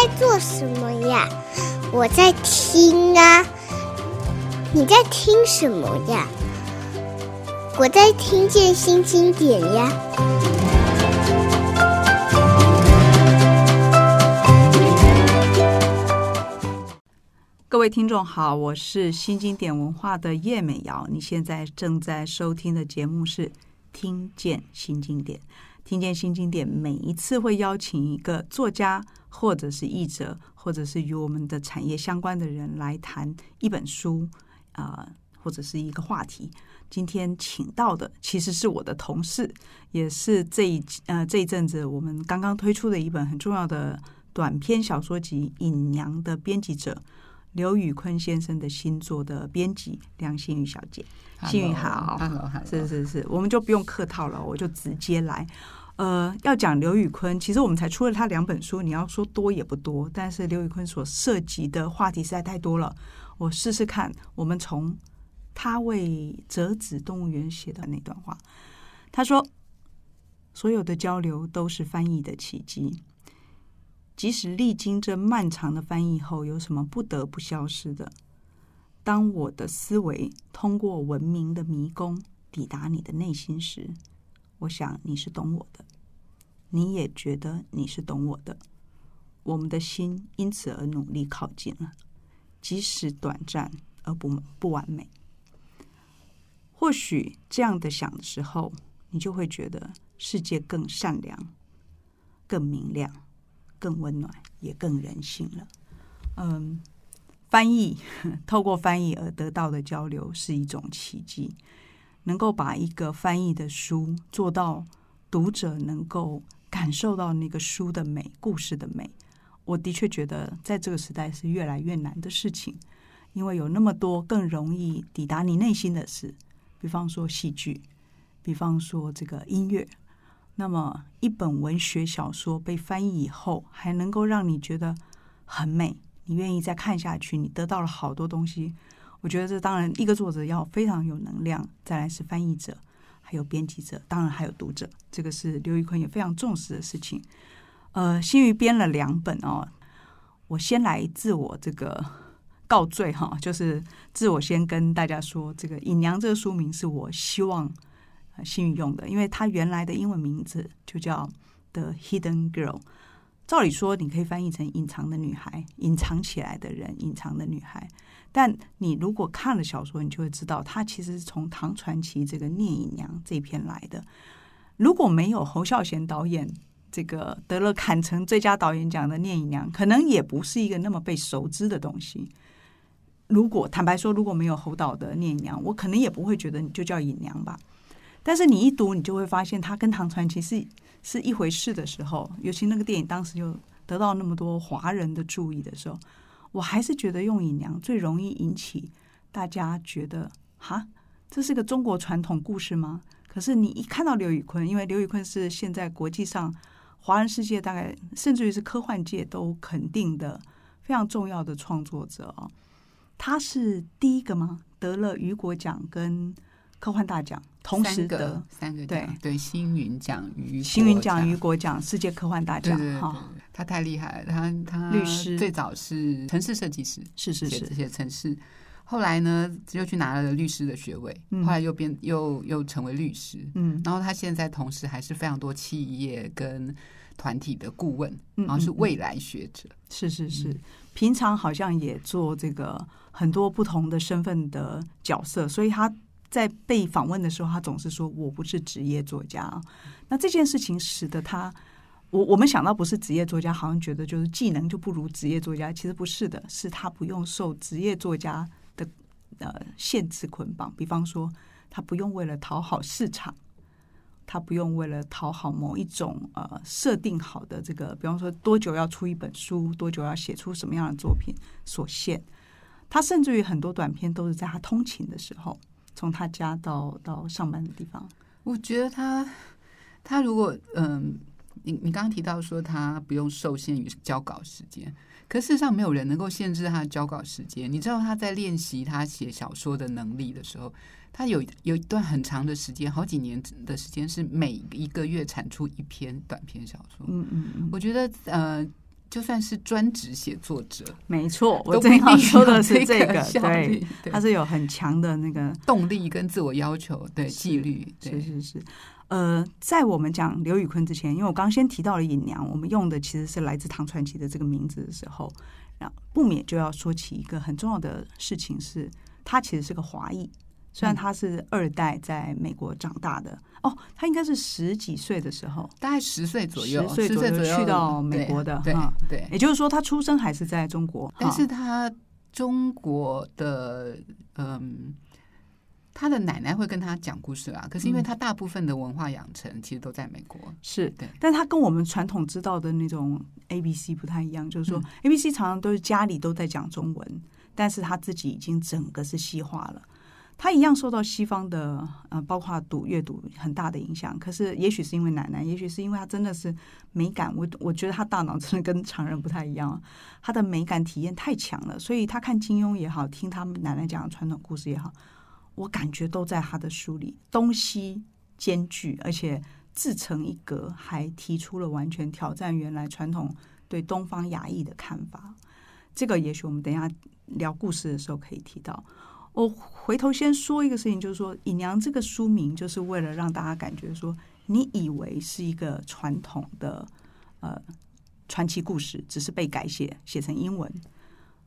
在做什么呀？我在听啊。你在听什么呀？我在听见新经典呀。各位听众好，我是新经典文化的叶美瑶。你现在正在收听的节目是《听见新经典》。听见新经典，每一次会邀请一个作家，或者是译者，或者是与我们的产业相关的人来谈一本书啊、或者是一个话题。今天请到的其实是我的同事，也是这一呃这一阵子我们刚刚推出的一本很重要的短篇小说集《隐娘》的编辑者刘宇坤先生的新作的编辑梁心宇小姐。心瑜好是是是，我们就不用客套了，我就直接来。呃，要讲刘宇坤，其实我们才出了他两本书，你要说多也不多。但是刘宇坤所涉及的话题实在太多了，我试试看。我们从他为折纸动物园写的那段话，他说：“所有的交流都是翻译的奇迹，即使历经这漫长的翻译后，有什么不得不消失的？当我的思维通过文明的迷宫抵达你的内心时。”我想你是懂我的，你也觉得你是懂我的，我们的心因此而努力靠近了，即使短暂而不不完美。或许这样的想的时候，你就会觉得世界更善良、更明亮、更温暖，也更人性了。嗯，翻译，透过翻译而得到的交流是一种奇迹。能够把一个翻译的书做到读者能够感受到那个书的美、故事的美，我的确觉得在这个时代是越来越难的事情，因为有那么多更容易抵达你内心的事，比方说戏剧，比方说这个音乐。那么一本文学小说被翻译以后，还能够让你觉得很美，你愿意再看下去，你得到了好多东西。我觉得这当然，一个作者要非常有能量，再来是翻译者，还有编辑者，当然还有读者，这个是刘玉坤也非常重视的事情。呃，心瑜编了两本哦，我先来自我这个告罪哈，就是自我先跟大家说，这个《隐娘》这个书名是我希望心瑜用的，因为它原来的英文名字就叫《The Hidden Girl》。照理说，你可以翻译成“隐藏的女孩”，隐藏起来的人，隐藏的女孩。但你如果看了小说，你就会知道，它其实是从唐传奇这个《聂隐娘》这篇来的。如果没有侯孝贤导演这个得了坎城最佳导演奖的《聂隐娘》，可能也不是一个那么被熟知的东西。如果坦白说，如果没有侯导的《聂隐娘》，我可能也不会觉得你就叫隐娘吧。但是你一读，你就会发现它跟唐传奇是是一回事的时候，尤其那个电影当时又得到那么多华人的注意的时候。我还是觉得用隐娘最容易引起大家觉得哈，这是个中国传统故事吗？可是你一看到刘宇昆，因为刘宇昆是现在国际上华人世界大概甚至于是科幻界都肯定的非常重要的创作者哦，他是第一个吗？得了雨果奖跟科幻大奖同时得三个，三个对。对星云奖、雨星云奖、雨果奖、世界科幻大奖哈。哦他太厉害了，他他律师最早是城市设计师，是是是。这些城市，后来呢又去拿了律师的学位，嗯、后来又变又又成为律师，嗯，然后他现在同时还是非常多企业跟团体的顾问，嗯、然后是未来学者，是是是，嗯、平常好像也做这个很多不同的身份的角色，所以他在被访问的时候，他总是说我不是职业作家，那这件事情使得他。我我们想到不是职业作家，好像觉得就是技能就不如职业作家，其实不是的，是他不用受职业作家的呃限制捆绑。比方说，他不用为了讨好市场，他不用为了讨好某一种呃设定好的这个，比方说多久要出一本书，多久要写出什么样的作品所限。他甚至于很多短片都是在他通勤的时候，从他家到到上班的地方。我觉得他他如果嗯。你你刚刚提到说他不用受限于交稿时间，可事实上没有人能够限制他的交稿时间。你知道他在练习他写小说的能力的时候，他有有一段很长的时间，好几年的时间是每一个月产出一篇短篇小说。嗯嗯嗯，我觉得呃，就算是专职写作者，没错，我正要说的是这个，对，他是有很强的那个动力跟自我要求，对纪律，是是是。呃，在我们讲刘宇坤之前，因为我刚先提到了尹娘，我们用的其实是来自唐传奇的这个名字的时候，然后不免就要说起一个很重要的事情是，是他其实是个华裔。虽然他是二代在美国长大的，哦，他应该是十几岁的时候，大概十岁左右，十岁左右去到美国的，对对，也就是说他出生还是在中国，但是他中国的嗯，他的奶奶会跟他讲故事啊，可是因为他大部分的文化养成其实都在美国，是对，但他跟我们传统知道的那种 A B C 不太一样，就是说 A B C 常常都是家里都在讲中文，但是他自己已经整个是西化了。他一样受到西方的呃，包括读阅读很大的影响。可是，也许是因为奶奶，也许是因为他真的是美感。我我觉得他大脑真的跟常人不太一样，他的美感体验太强了。所以他看金庸也好，听他们奶奶讲的传统故事也好，我感觉都在他的书里，东西兼具，而且自成一格，还提出了完全挑战原来传统对东方亚裔的看法。这个也许我们等一下聊故事的时候可以提到。我回头先说一个事情，就是说《隐娘》这个书名，就是为了让大家感觉说，你以为是一个传统的呃传奇故事，只是被改写写成英文，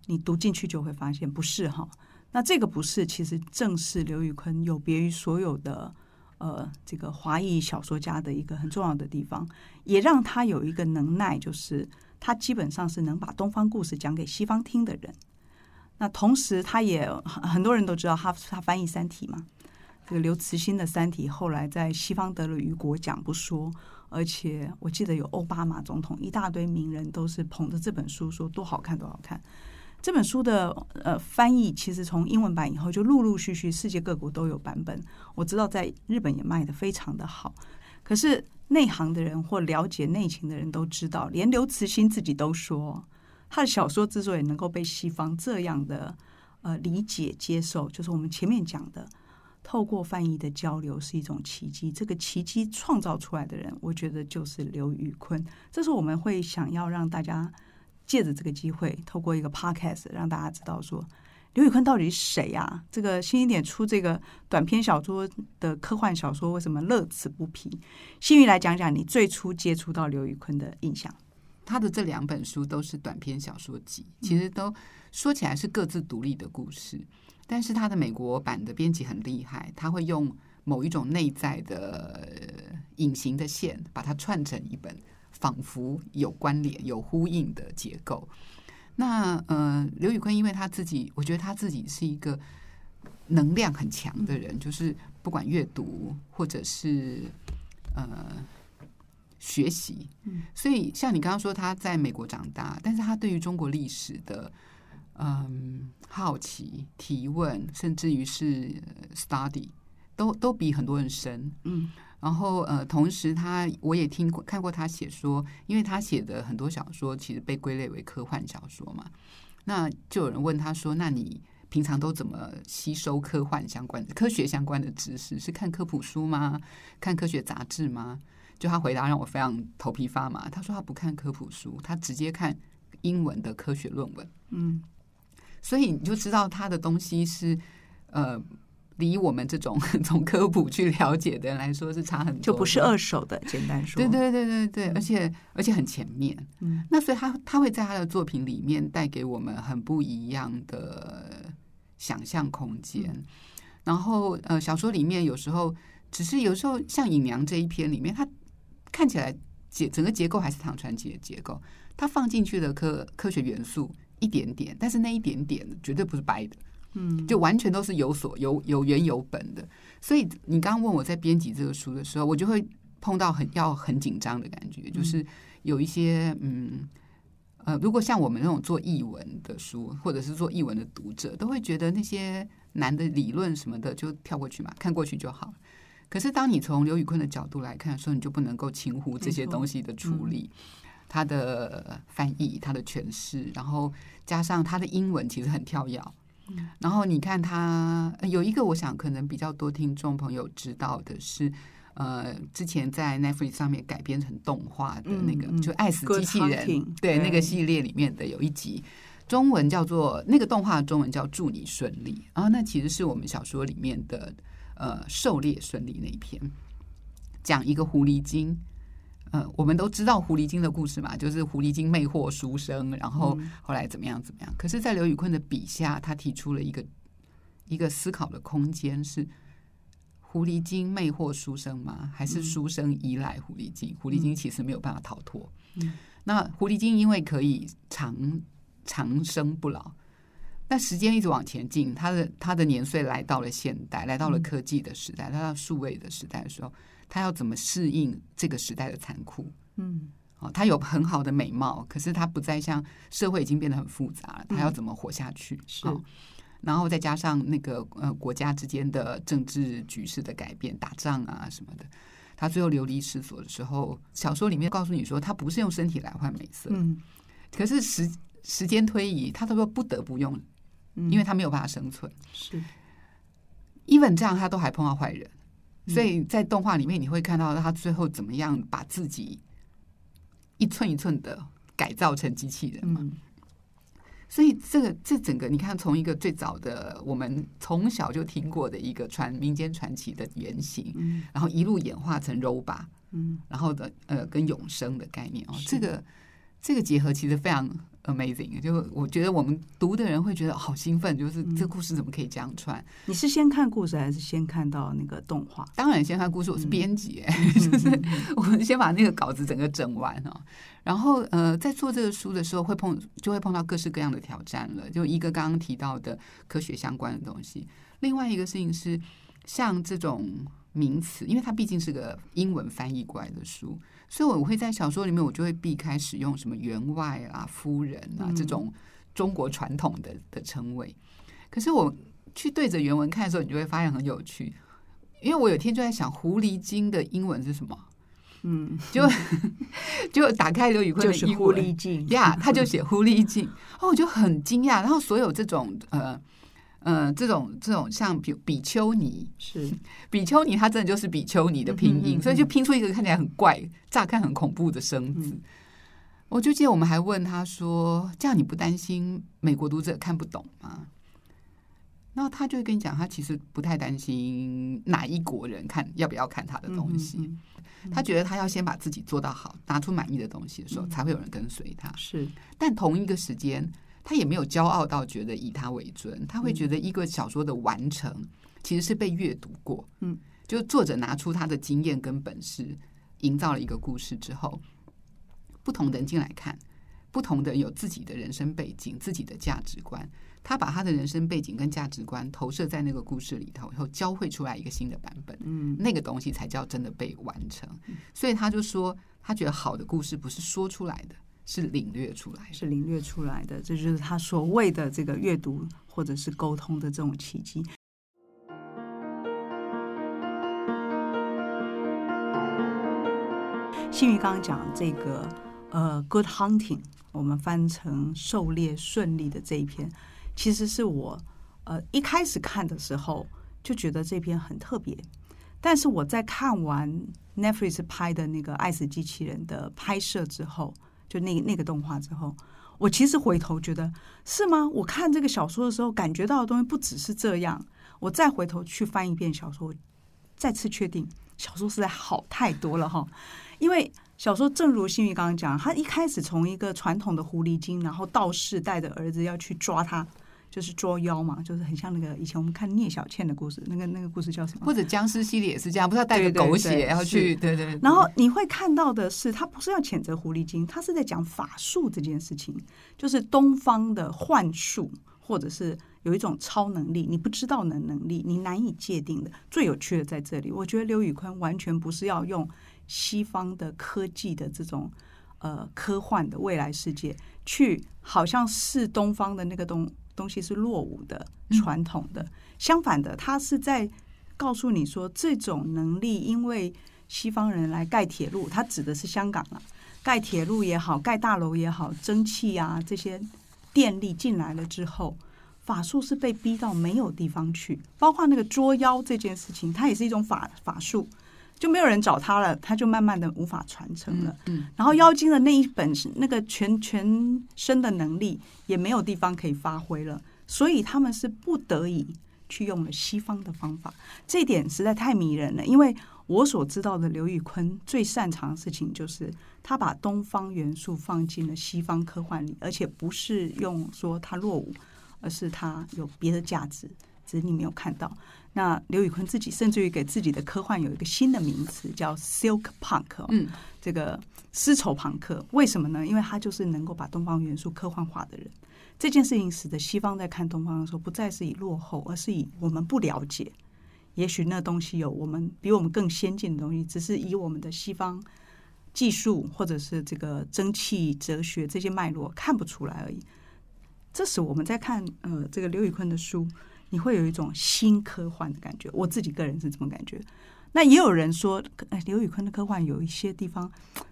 你读进去就会发现不是哈。那这个不是，其实正是刘宇坤有别于所有的呃这个华裔小说家的一个很重要的地方，也让他有一个能耐，就是他基本上是能把东方故事讲给西方听的人。那同时，他也很多人都知道他他翻译《三体》嘛，这个刘慈欣的《三体》后来在西方得了雨果奖不说，而且我记得有奥巴马总统一大堆名人都是捧着这本书说多好看多好看。这本书的呃翻译其实从英文版以后就陆陆续续世界各国都有版本，我知道在日本也卖得非常的好。可是内行的人或了解内情的人都知道，连刘慈欣自己都说。他的小说之所以能够被西方这样的呃理解接受，就是我们前面讲的，透过翻译的交流是一种奇迹。这个奇迹创造出来的人，我觉得就是刘宇坤。这是我们会想要让大家借着这个机会，透过一个 podcast 让大家知道说，刘宇坤到底是谁呀、啊？这个新一点出这个短篇小说的科幻小说，为什么乐此不疲？新宇来讲讲你最初接触到刘宇坤的印象。他的这两本书都是短篇小说集，其实都说起来是各自独立的故事，但是他的美国版的编辑很厉害，他会用某一种内在的隐形的线，把它串成一本仿佛有关联、有呼应的结构。那呃，刘宇坤因为他自己，我觉得他自己是一个能量很强的人，就是不管阅读或者是呃。学习，所以像你刚刚说他在美国长大，但是他对于中国历史的嗯好奇、提问，甚至于是 study，都都比很多人深。嗯，然后呃，同时他我也听过看过他写说，因为他写的很多小说其实被归类为科幻小说嘛，那就有人问他说：“那你平常都怎么吸收科幻相关的、科学相关的知识？是看科普书吗？看科学杂志吗？”就他回答让我非常头皮发麻。他说他不看科普书，他直接看英文的科学论文。嗯，所以你就知道他的东西是呃，离我们这种 从科普去了解的人来说是差很多，就不是二手的。简单说，对对对对对，而且而且很前面。嗯，那所以他他会在他的作品里面带给我们很不一样的想象空间。嗯，然后呃，小说里面有时候只是有时候像《隐娘》这一篇里面，他。看起来结整个结构还是唐传奇的结构，它放进去的科科学元素一点点，但是那一点点绝对不是白的，嗯，就完全都是有所有有原有本的。所以你刚刚问我在编辑这个书的时候，我就会碰到很要很紧张的感觉，就是有一些嗯呃，如果像我们那种做译文的书，或者是做译文的读者，都会觉得那些难的理论什么的就跳过去嘛，看过去就好。可是，当你从刘宇坤的角度来看的时候，你就不能够轻忽这些东西的处理，他的翻译、他的诠释，然后加上他的英文其实很跳跃。然后你看他有一个，我想可能比较多听众朋友知道的是，呃，之前在 Netflix 上面改编成动画的那个，嗯、就《爱死机器人》对，对那个系列里面的有一集，中文叫做那个动画中文叫“祝你顺利”，然后那其实是我们小说里面的呃“狩猎顺利”那一篇，讲一个狐狸精。呃，我们都知道狐狸精的故事嘛，就是狐狸精魅惑书生，然后后来怎么样怎么样。可是，在刘宇坤的笔下，他提出了一个一个思考的空间是。狐狸精魅惑书生吗？还是书生依赖狐狸精？狐狸精其实没有办法逃脱。嗯、那狐狸精因为可以长长生不老，但时间一直往前进，他的他的年岁来到了现代，来到了科技的时代，来到数位的时代的时候，他要怎么适应这个时代的残酷？嗯，哦，他有很好的美貌，可是他不再像社会已经变得很复杂了，他要怎么活下去？嗯、是。哦然后再加上那个呃国家之间的政治局势的改变，打仗啊什么的，他最后流离失所的时候，小说里面告诉你说，他不是用身体来换美色，嗯，可是时时间推移，他都说不得不用，因为他没有办法生存。是，even 这样，他都还碰到坏人，所以在动画里面你会看到他最后怎么样把自己一寸一寸的改造成机器人嘛。嗯。所以这个这整个，你看，从一个最早的我们从小就听过的一个传民间传奇的原型，嗯，然后一路演化成 robot，嗯，然后的呃跟永生的概念哦，这个这个结合其实非常 amazing，就我觉得我们读的人会觉得好兴奋，就是这故事怎么可以这样串？你是先看故事还是先看到那个动画？当然先看故事，我是编辑，哎，就是 我们先把那个稿子整个整完哦。然后，呃，在做这个书的时候，会碰就会碰到各式各样的挑战了。就一个刚刚提到的科学相关的东西，另外一个事情是像这种名词，因为它毕竟是个英文翻译过来的书，所以我会在小说里面，我就会避开使用什么员外啊、夫人啊这种中国传统的的称谓。可是我去对着原文看的时候，你就会发现很有趣，因为我有天就在想，狐狸精的英文是什么？嗯，就 就打开刘宇坤的就是狐狸精呀，他就写狐狸精，哦，我就很惊讶。然后所有这种呃呃这种这种像比比丘尼是比丘尼，它 真的就是比丘尼的拼音，嗯嗯嗯所以就拼出一个看起来很怪、乍看很恐怖的生字。嗯、我就记得我们还问他说：“这样你不担心美国读者看不懂吗？”然后他就会跟你讲，他其实不太担心哪一国人看要不要看他的东西。嗯嗯嗯、他觉得他要先把自己做到好，拿出满意的东西的时候，才会有人跟随他。是，但同一个时间，他也没有骄傲到觉得以他为尊。他会觉得一个小说的完成，其实是被阅读过。嗯，就作者拿出他的经验跟本事，营造了一个故事之后，不同的人进来看，不同的有自己的人生背景、自己的价值观。他把他的人生背景跟价值观投射在那个故事里头，然后交汇出来一个新的版本，嗯，那个东西才叫真的被完成。所以他就说，他觉得好的故事不是说出来的，是领略出来，是领略出来的，这就是他所谓的这个阅读或者是沟通的这种契机。幸运刚刚讲这个呃，Good Hunting，我们翻成狩猎顺利的这一篇。其实是我呃一开始看的时候就觉得这篇很特别，但是我在看完 Netflix 拍的那个《爱死机器人》的拍摄之后，就那那个动画之后，我其实回头觉得是吗？我看这个小说的时候感觉到的东西不只是这样，我再回头去翻一遍小说，再次确定小说实在好太多了哈，因为小说正如新宇刚刚讲，他一开始从一个传统的狐狸精，然后道士带着儿子要去抓他。就是捉妖嘛，就是很像那个以前我们看聂小倩的故事，那个那个故事叫什么？或者僵尸系列也是这样，不是要带个狗血然后去？对对，对。然后你会看到的是，他不是要谴责狐狸精，他是在讲法术这件事情，就是东方的幻术，或者是有一种超能力，你不知道的能力，你难以界定的。最有趣的在这里，我觉得刘宇坤完全不是要用西方的科技的这种呃科幻的未来世界去，好像是东方的那个东。东西是落伍的、传统的。相反的，他是在告诉你说，这种能力，因为西方人来盖铁路，他指的是香港啊，盖铁路也好，盖大楼也好，蒸汽啊这些电力进来了之后，法术是被逼到没有地方去。包括那个捉妖这件事情，它也是一种法法术。就没有人找他了，他就慢慢的无法传承了。嗯，然后妖精的那一本那个全全身的能力也没有地方可以发挥了，所以他们是不得已去用了西方的方法。这一点实在太迷人了，因为我所知道的刘宇坤最擅长的事情就是他把东方元素放进了西方科幻里，而且不是用说他落伍，而是他有别的价值，只是你没有看到。那刘宇坤自己甚至于给自己的科幻有一个新的名词，叫 Silk Punk，嗯，这个丝绸朋克。为什么呢？因为他就是能够把东方元素科幻化的人。这件事情使得西方在看东方的时候，不再是以落后，而是以我们不了解。也许那东西有我们比我们更先进的东西，只是以我们的西方技术或者是这个蒸汽哲学这些脉络看不出来而已。这时我们在看呃这个刘宇坤的书。你会有一种新科幻的感觉，我自己个人是这么感觉。那也有人说，哎，刘宇昆的科幻有一些地方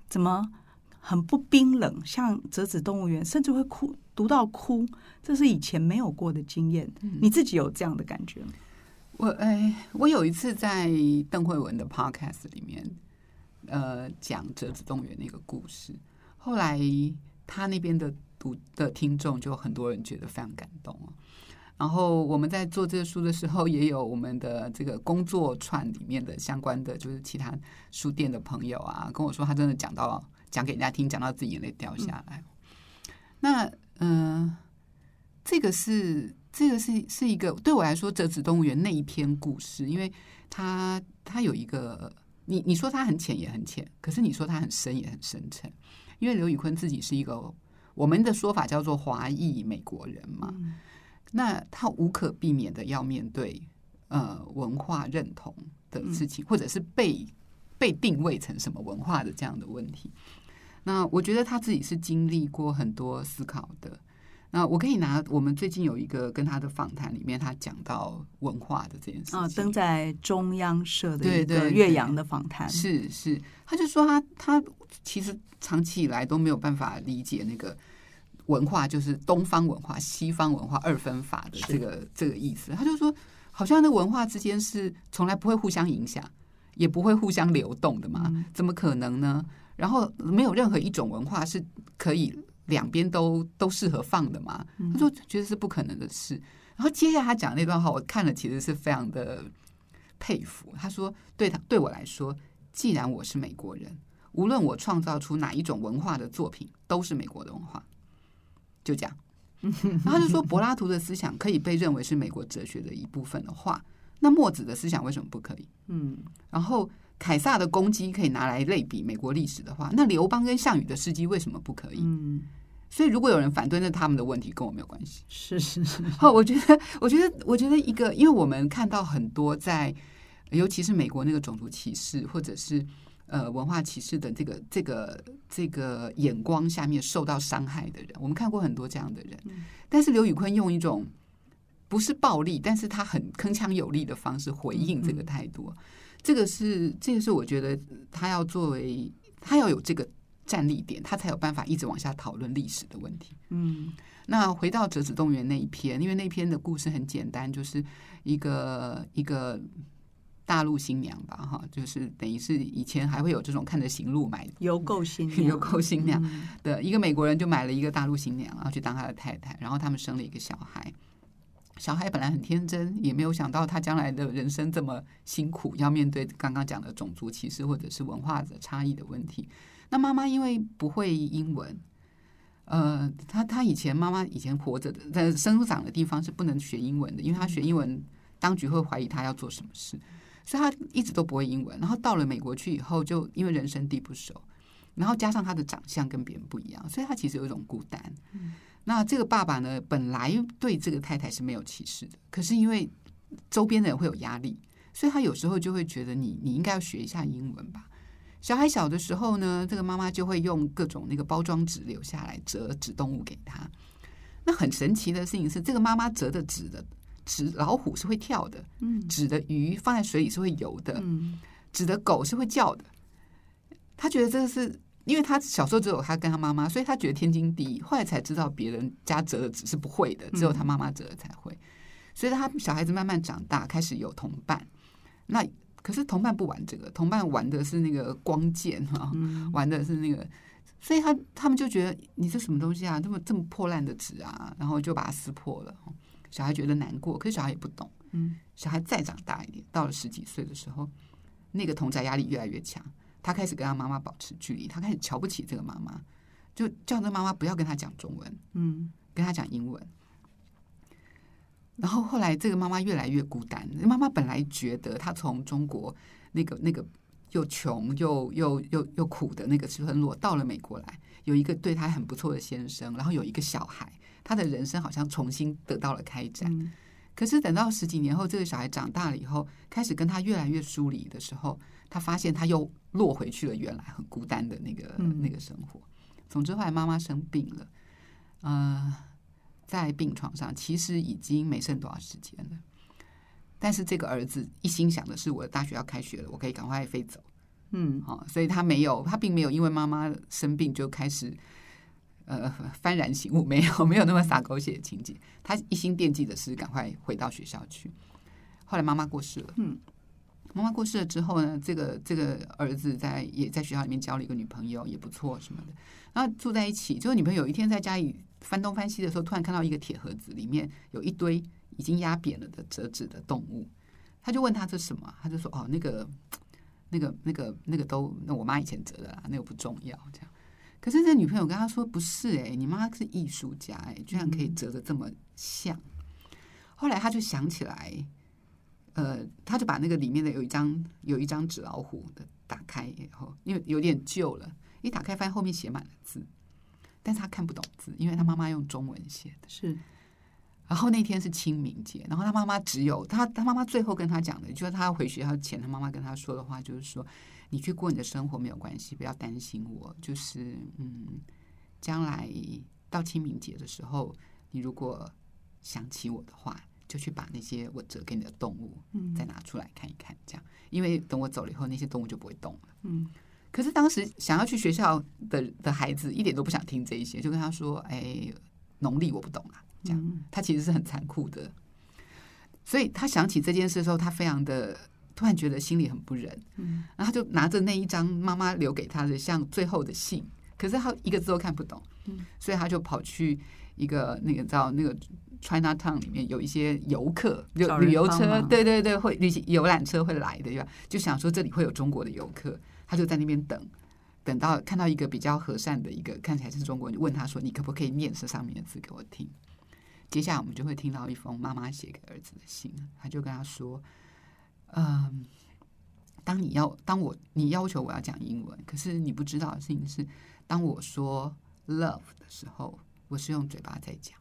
怎么很不冰冷，像《折纸动物园》，甚至会哭，读到哭，这是以前没有过的经验。你自己有这样的感觉吗？我哎，我有一次在邓惠文的 Podcast 里面，呃，讲《折纸动物园》那个故事，后来他那边的读的听众就很多人觉得非常感动哦。然后我们在做这个书的时候，也有我们的这个工作串里面的相关的，就是其他书店的朋友啊，跟我说他真的讲到讲给人家听，讲到自己眼泪掉下来。那嗯、这个是这个是是一个对我来说，折纸动物园那一篇故事，因为它它有一个你你说它很浅也很浅，可是你说它很深也很深沉，因为刘宇坤自己是一个我们的说法叫做华裔美国人嘛。那他无可避免的要面对呃文化认同的事情，或者是被被定位成什么文化的这样的问题。那我觉得他自己是经历过很多思考的。那我可以拿我们最近有一个跟他的访谈里面，他讲到文化的这件事情啊，登在中央社的一个岳阳的访谈，是是，他就说他他其实长期以来都没有办法理解那个。文化就是东方文化、西方文化二分法的这个这个意思。他就说，好像那文化之间是从来不会互相影响，也不会互相流动的嘛？怎么可能呢？然后没有任何一种文化是可以两边都都适合放的嘛？他就觉得是不可能的事。然后接下来他讲那段话，我看了其实是非常的佩服。他说，对他对我来说，既然我是美国人，无论我创造出哪一种文化的作品，都是美国的文化。就这样，然后他就说，柏拉图的思想可以被认为是美国哲学的一部分的话，那墨子的思想为什么不可以？嗯，然后凯撒的攻击可以拿来类比美国历史的话，那刘邦跟项羽的事迹为什么不可以？嗯，所以如果有人反对，那他们的问题跟我没有关系。是是是。好，我觉得，我觉得，我觉得一个，因为我们看到很多在，尤其是美国那个种族歧视，或者是。呃，文化歧视的这个这个这个眼光下面受到伤害的人，我们看过很多这样的人。但是刘宇坤用一种不是暴力，但是他很铿锵有力的方式回应这个态度。这个是这个是我觉得他要作为他要有这个站立点，他才有办法一直往下讨论历史的问题。嗯，那回到折纸动物园那一篇，因为那篇的故事很简单，就是一个一个。大陆新娘吧，哈，就是等于是以前还会有这种看着行路买邮购新娘，邮购新娘的一个美国人就买了一个大陆新娘，然后去当他的太太，然后他们生了一个小孩。小孩本来很天真，也没有想到他将来的人生这么辛苦，要面对刚刚讲的种族歧视或者是文化的差异的问题。那妈妈因为不会英文，呃，他他以前妈妈以前活着的在生长的地方是不能学英文的，因为他学英文，当局会怀疑他要做什么事。所以他一直都不会英文，然后到了美国去以后，就因为人生地不熟，然后加上他的长相跟别人不一样，所以他其实有一种孤单。嗯、那这个爸爸呢，本来对这个太太是没有歧视的，可是因为周边的人会有压力，所以他有时候就会觉得你你应该要学一下英文吧。小孩小的时候呢，这个妈妈就会用各种那个包装纸留下来折纸动物给他。那很神奇的事情是，这个妈妈折的纸的。纸老虎是会跳的，纸的鱼放在水里是会游的，纸的狗是会叫的。他觉得这个是因为他小时候只有他跟他妈妈，所以他觉得天经地义。后来才知道别人家折的纸是不会的，只有他妈妈折的才会。所以他小孩子慢慢长大，开始有同伴。那可是同伴不玩这个，同伴玩的是那个光剑哈，嗯、玩的是那个，所以他他们就觉得你这什么东西啊，这么这么破烂的纸啊，然后就把它撕破了。小孩觉得难过，可是小孩也不懂。嗯，小孩再长大一点，到了十几岁的时候，那个同宅压力越来越强，他开始跟他妈妈保持距离，他开始瞧不起这个妈妈，就叫那妈妈不要跟他讲中文，嗯，跟他讲英文。然后后来，这个妈妈越来越孤单。妈妈本来觉得她从中国那个那个又穷又又又又苦的那个村落到了美国来，有一个对她很不错的先生，然后有一个小孩，她的人生好像重新得到了开展。嗯、可是等到十几年后，这个小孩长大了以后，开始跟他越来越疏离的时候，他发现他又落回去了原来很孤单的那个、嗯、那个生活。总之后来妈妈生病了，嗯、呃。在病床上，其实已经没剩多少时间了。但是这个儿子一心想的是，我的大学要开学了，我可以赶快飞走。嗯，好，所以他没有，他并没有因为妈妈生病就开始呃幡然醒悟，没有，没有那么洒狗血的情节。他一心惦记的是赶快回到学校去。后来妈妈过世了，嗯，妈妈过世了之后呢，这个这个儿子在也在学校里面交了一个女朋友，也不错什么的，然后住在一起。就是女朋友有一天在家里。翻东翻西的时候，突然看到一个铁盒子，里面有一堆已经压扁了的折纸的动物。他就问他这是什么？他就说：“哦，那个、那个、那个、那个都那我妈以前折的啦，那个不重要。”这样。可是这女朋友跟他说：“不是哎、欸，你妈是艺术家哎、欸，居然可以折的这么像。嗯”后来他就想起来，呃，他就把那个里面的有一张有一张纸老虎的打开以后，因为有点旧了，一打开发现后面写满了字。但是他看不懂字，因为他妈妈用中文写的。是，然后那天是清明节，然后他妈妈只有他，他妈妈最后跟他讲的，就是他回学校前，他妈妈跟他说的话，就是说：“你去过你的生活没有关系，不要担心我。就是嗯，将来到清明节的时候，你如果想起我的话，就去把那些我折给你的动物，再拿出来看一看，这样，因为等我走了以后，那些动物就不会动了。”嗯。可是当时想要去学校的的孩子一点都不想听这一些，就跟他说：“哎，农历我不懂啊。”这样，他其实是很残酷的。所以他想起这件事的时候，他非常的突然觉得心里很不忍。嗯，然后他就拿着那一张妈妈留给他的像最后的信，可是他一个字都看不懂。嗯，所以他就跑去一个那个叫那个 China Town 里面有一些游客，就旅游车，对对对，会旅行游览车会来的，对吧？就想说这里会有中国的游客。他就在那边等，等到看到一个比较和善的一个看起来是中国人，就问他说：“你可不可以念这上面的字给我听？”接下来我们就会听到一封妈妈写给儿子的信，他就跟他说：“嗯，当你要当我你要求我要讲英文，可是你不知道的事情是，当我说 love 的时候，我是用嘴巴在讲；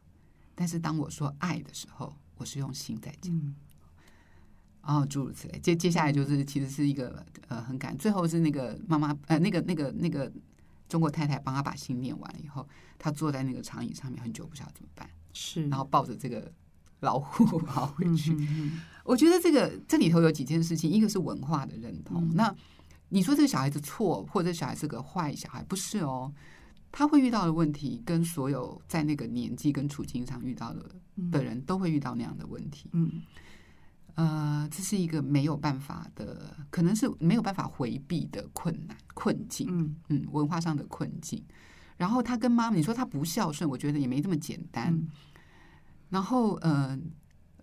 但是当我说爱的时候，我是用心在讲。嗯”然后诸如此类，接接下来就是其实是一个呃很感，最后是那个妈妈呃那个那个那个中国太太帮他把信念完了以后，他坐在那个长椅上面很久不晓得怎么办，是。然后抱着这个老虎跑回去。我觉得这个这里头有几件事情，一个是文化的认同。嗯、那你说这个小孩子错，或者小孩是个坏小孩，不是哦，他会遇到的问题跟所有在那个年纪跟处境上遇到的的人都会遇到那样的问题。嗯。呃，这是一个没有办法的，可能是没有办法回避的困难困境。嗯嗯，文化上的困境。然后他跟妈妈，你说他不孝顺，我觉得也没这么简单。嗯、然后呃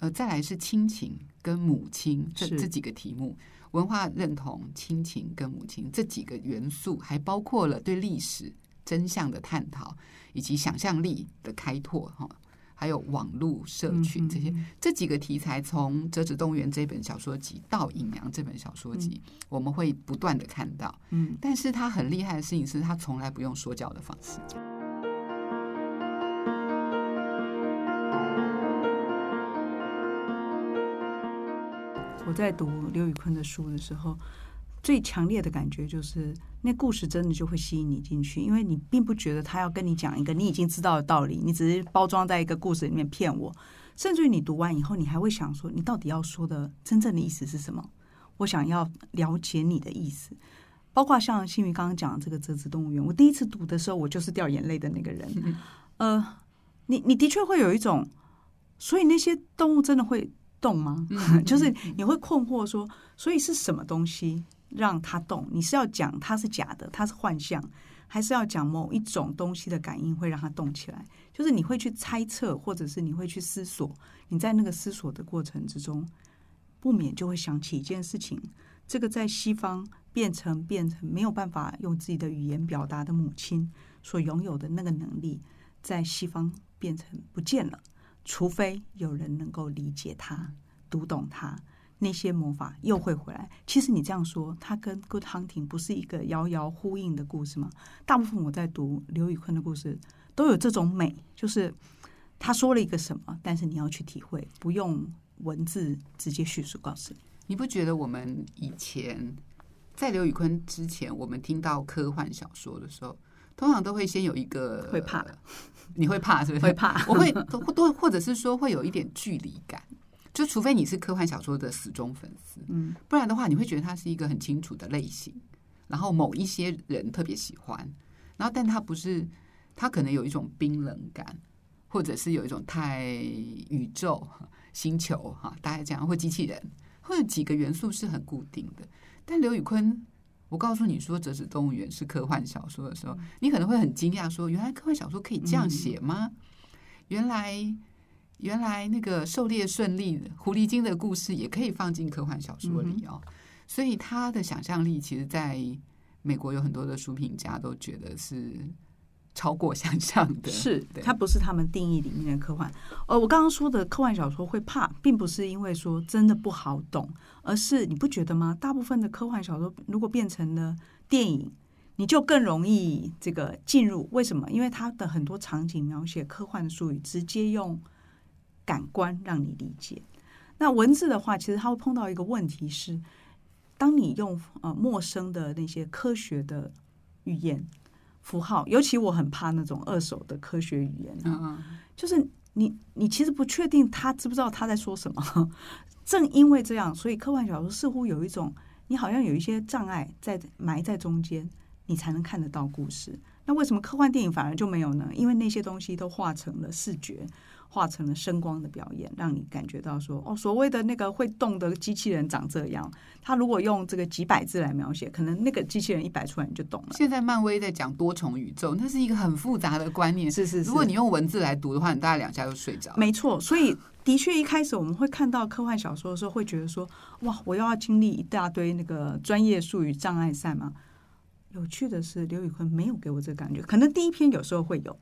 呃，再来是亲情跟母亲这这几个题目，文化认同、亲情跟母亲这几个元素，还包括了对历史真相的探讨以及想象力的开拓，哈。还有网络社群这些，嗯、这几个题材，从《折纸动物园》这本小说集到《隐娘》这本小说集，嗯、我们会不断的看到。嗯，但是他很厉害的事情是他从来不用说教的方式。我在读刘宇坤的书的时候。最强烈的感觉就是，那故事真的就会吸引你进去，因为你并不觉得他要跟你讲一个你已经知道的道理，你只是包装在一个故事里面骗我。甚至于你读完以后，你还会想说，你到底要说的真正的意思是什么？我想要了解你的意思。包括像新宇刚刚讲的这个折纸动物园，我第一次读的时候，我就是掉眼泪的那个人。呃，你你的确会有一种，所以那些动物真的会动吗？就是你会困惑说，所以是什么东西让它动？你是要讲它是假的，它是幻象，还是要讲某一种东西的感应会让它动起来？就是你会去猜测，或者是你会去思索。你在那个思索的过程之中，不免就会想起一件事情：这个在西方变成变成没有办法用自己的语言表达的母亲所拥有的那个能力，在西方变成不见了。除非有人能够理解他、读懂他，那些魔法又会回来。其实你这样说，他跟《Good Hunting》不是一个遥遥呼应的故事吗？大部分我在读刘宇坤的故事，都有这种美，就是他说了一个什么，但是你要去体会，不用文字直接叙述告诉你。你不觉得我们以前在刘宇坤之前，我们听到科幻小说的时候，通常都会先有一个会怕。你会怕是不是？会怕，我会多，或者是说会有一点距离感。就除非你是科幻小说的死忠粉丝，嗯，不然的话，你会觉得它是一个很清楚的类型。然后某一些人特别喜欢，然后但它不是，它可能有一种冰冷感，或者是有一种太宇宙星球哈，大概这样，或机器人，会有几个元素是很固定的。但刘宇昆。我告诉你说《折纸动物园》是科幻小说的时候，你可能会很惊讶，说原来科幻小说可以这样写吗？原来原来那个狩猎顺利狐狸精的故事也可以放进科幻小说里哦。所以他的想象力，其实在美国有很多的书评家都觉得是。超过想象的，是它不是他们定义里面的科幻。呃，我刚刚说的科幻小说会怕，并不是因为说真的不好懂，而是你不觉得吗？大部分的科幻小说如果变成了电影，你就更容易这个进入。为什么？因为它的很多场景描写科幻的术语，直接用感官让你理解。那文字的话，其实它会碰到一个问题是，当你用呃陌生的那些科学的语言。符号，尤其我很怕那种二手的科学语言，啊，就是你，你其实不确定他知不知道他在说什么。正因为这样，所以科幻小说似乎有一种，你好像有一些障碍在埋在中间，你才能看得到故事。那为什么科幻电影反而就没有呢？因为那些东西都化成了视觉。化成了声光的表演，让你感觉到说哦，所谓的那个会动的机器人长这样。他如果用这个几百字来描写，可能那个机器人一摆出来你就懂了。现在漫威在讲多重宇宙，那是一个很复杂的观念。是是是，如果你用文字来读的话，你大概两下就睡着。没错，所以的确一开始我们会看到科幻小说的时候，会觉得说哇，我又要经历一大堆那个专业术语障碍赛吗？有趣的是，刘宇坤没有给我这个感觉，可能第一篇有时候会有。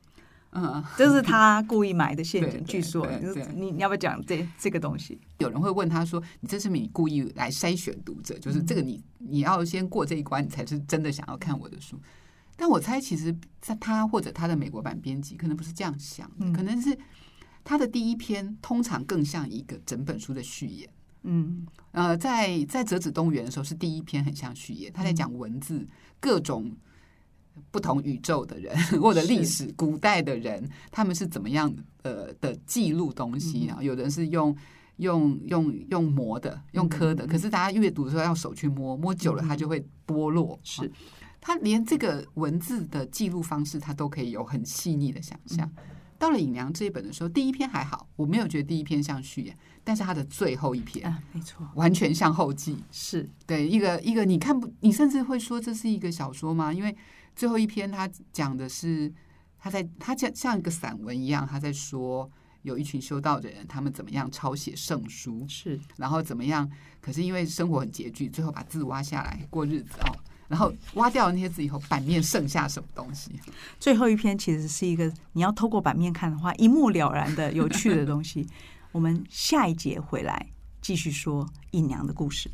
嗯，这是他故意埋的陷阱。据说，你你要不要讲这这个东西？有人会问他说：“你这是你故意来筛选读者，就是这个你你要先过这一关，你才是真的想要看我的书。”但我猜，其实在他或者他的美国版编辑可能不是这样想的，可能是他的第一篇通常更像一个整本书的序言。嗯，呃，在在折纸动物园的时候，是第一篇很像序言，他在讲文字各种。不同宇宙的人，或者历史古代的人，他们是怎么样呃的记录东西啊？有人是用用用用磨的，用刻的，可是大家阅读的时候要手去摸，摸久了它就会剥落。是，他连这个文字的记录方式，他都可以有很细腻的想象。到了《尹良》这一本的时候，第一篇还好，我没有觉得第一篇像序言，但是它的最后一篇啊，没错，完全像后记。是对一个一个，你看不，你甚至会说这是一个小说吗？因为最后一篇，他讲的是他在他像像一个散文一样，他在说有一群修道的人，他们怎么样抄写圣书，是，然后怎么样？可是因为生活很拮据，最后把字挖下来过日子哦。然后挖掉了那些字以后，版面剩下什么东西？最后一篇其实是一个你要透过版面看的话，一目了然的有趣的东西。我们下一节回来继续说隐娘的故事。